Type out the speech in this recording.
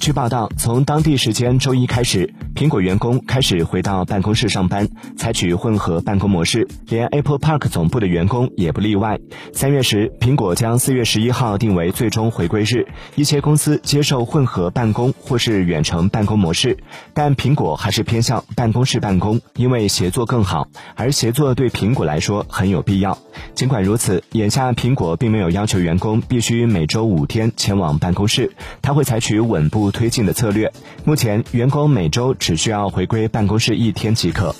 据报道，从当地时间周一开始，苹果员工开始回到办公室上班，采取混合办公模式，连 Apple Park 总部的员工也不例外。三月时，苹果将四月十一号定为最终回归日，一些公司接受混合办公或是远程办公模式，但苹果还是偏向办公室办公，因为协作更好，而协作对苹果来说很有必要。尽管如此，眼下苹果并没有要求员工必须每周五天前往办公室，它会采取稳步。推进的策略，目前员工每周只需要回归办公室一天即可。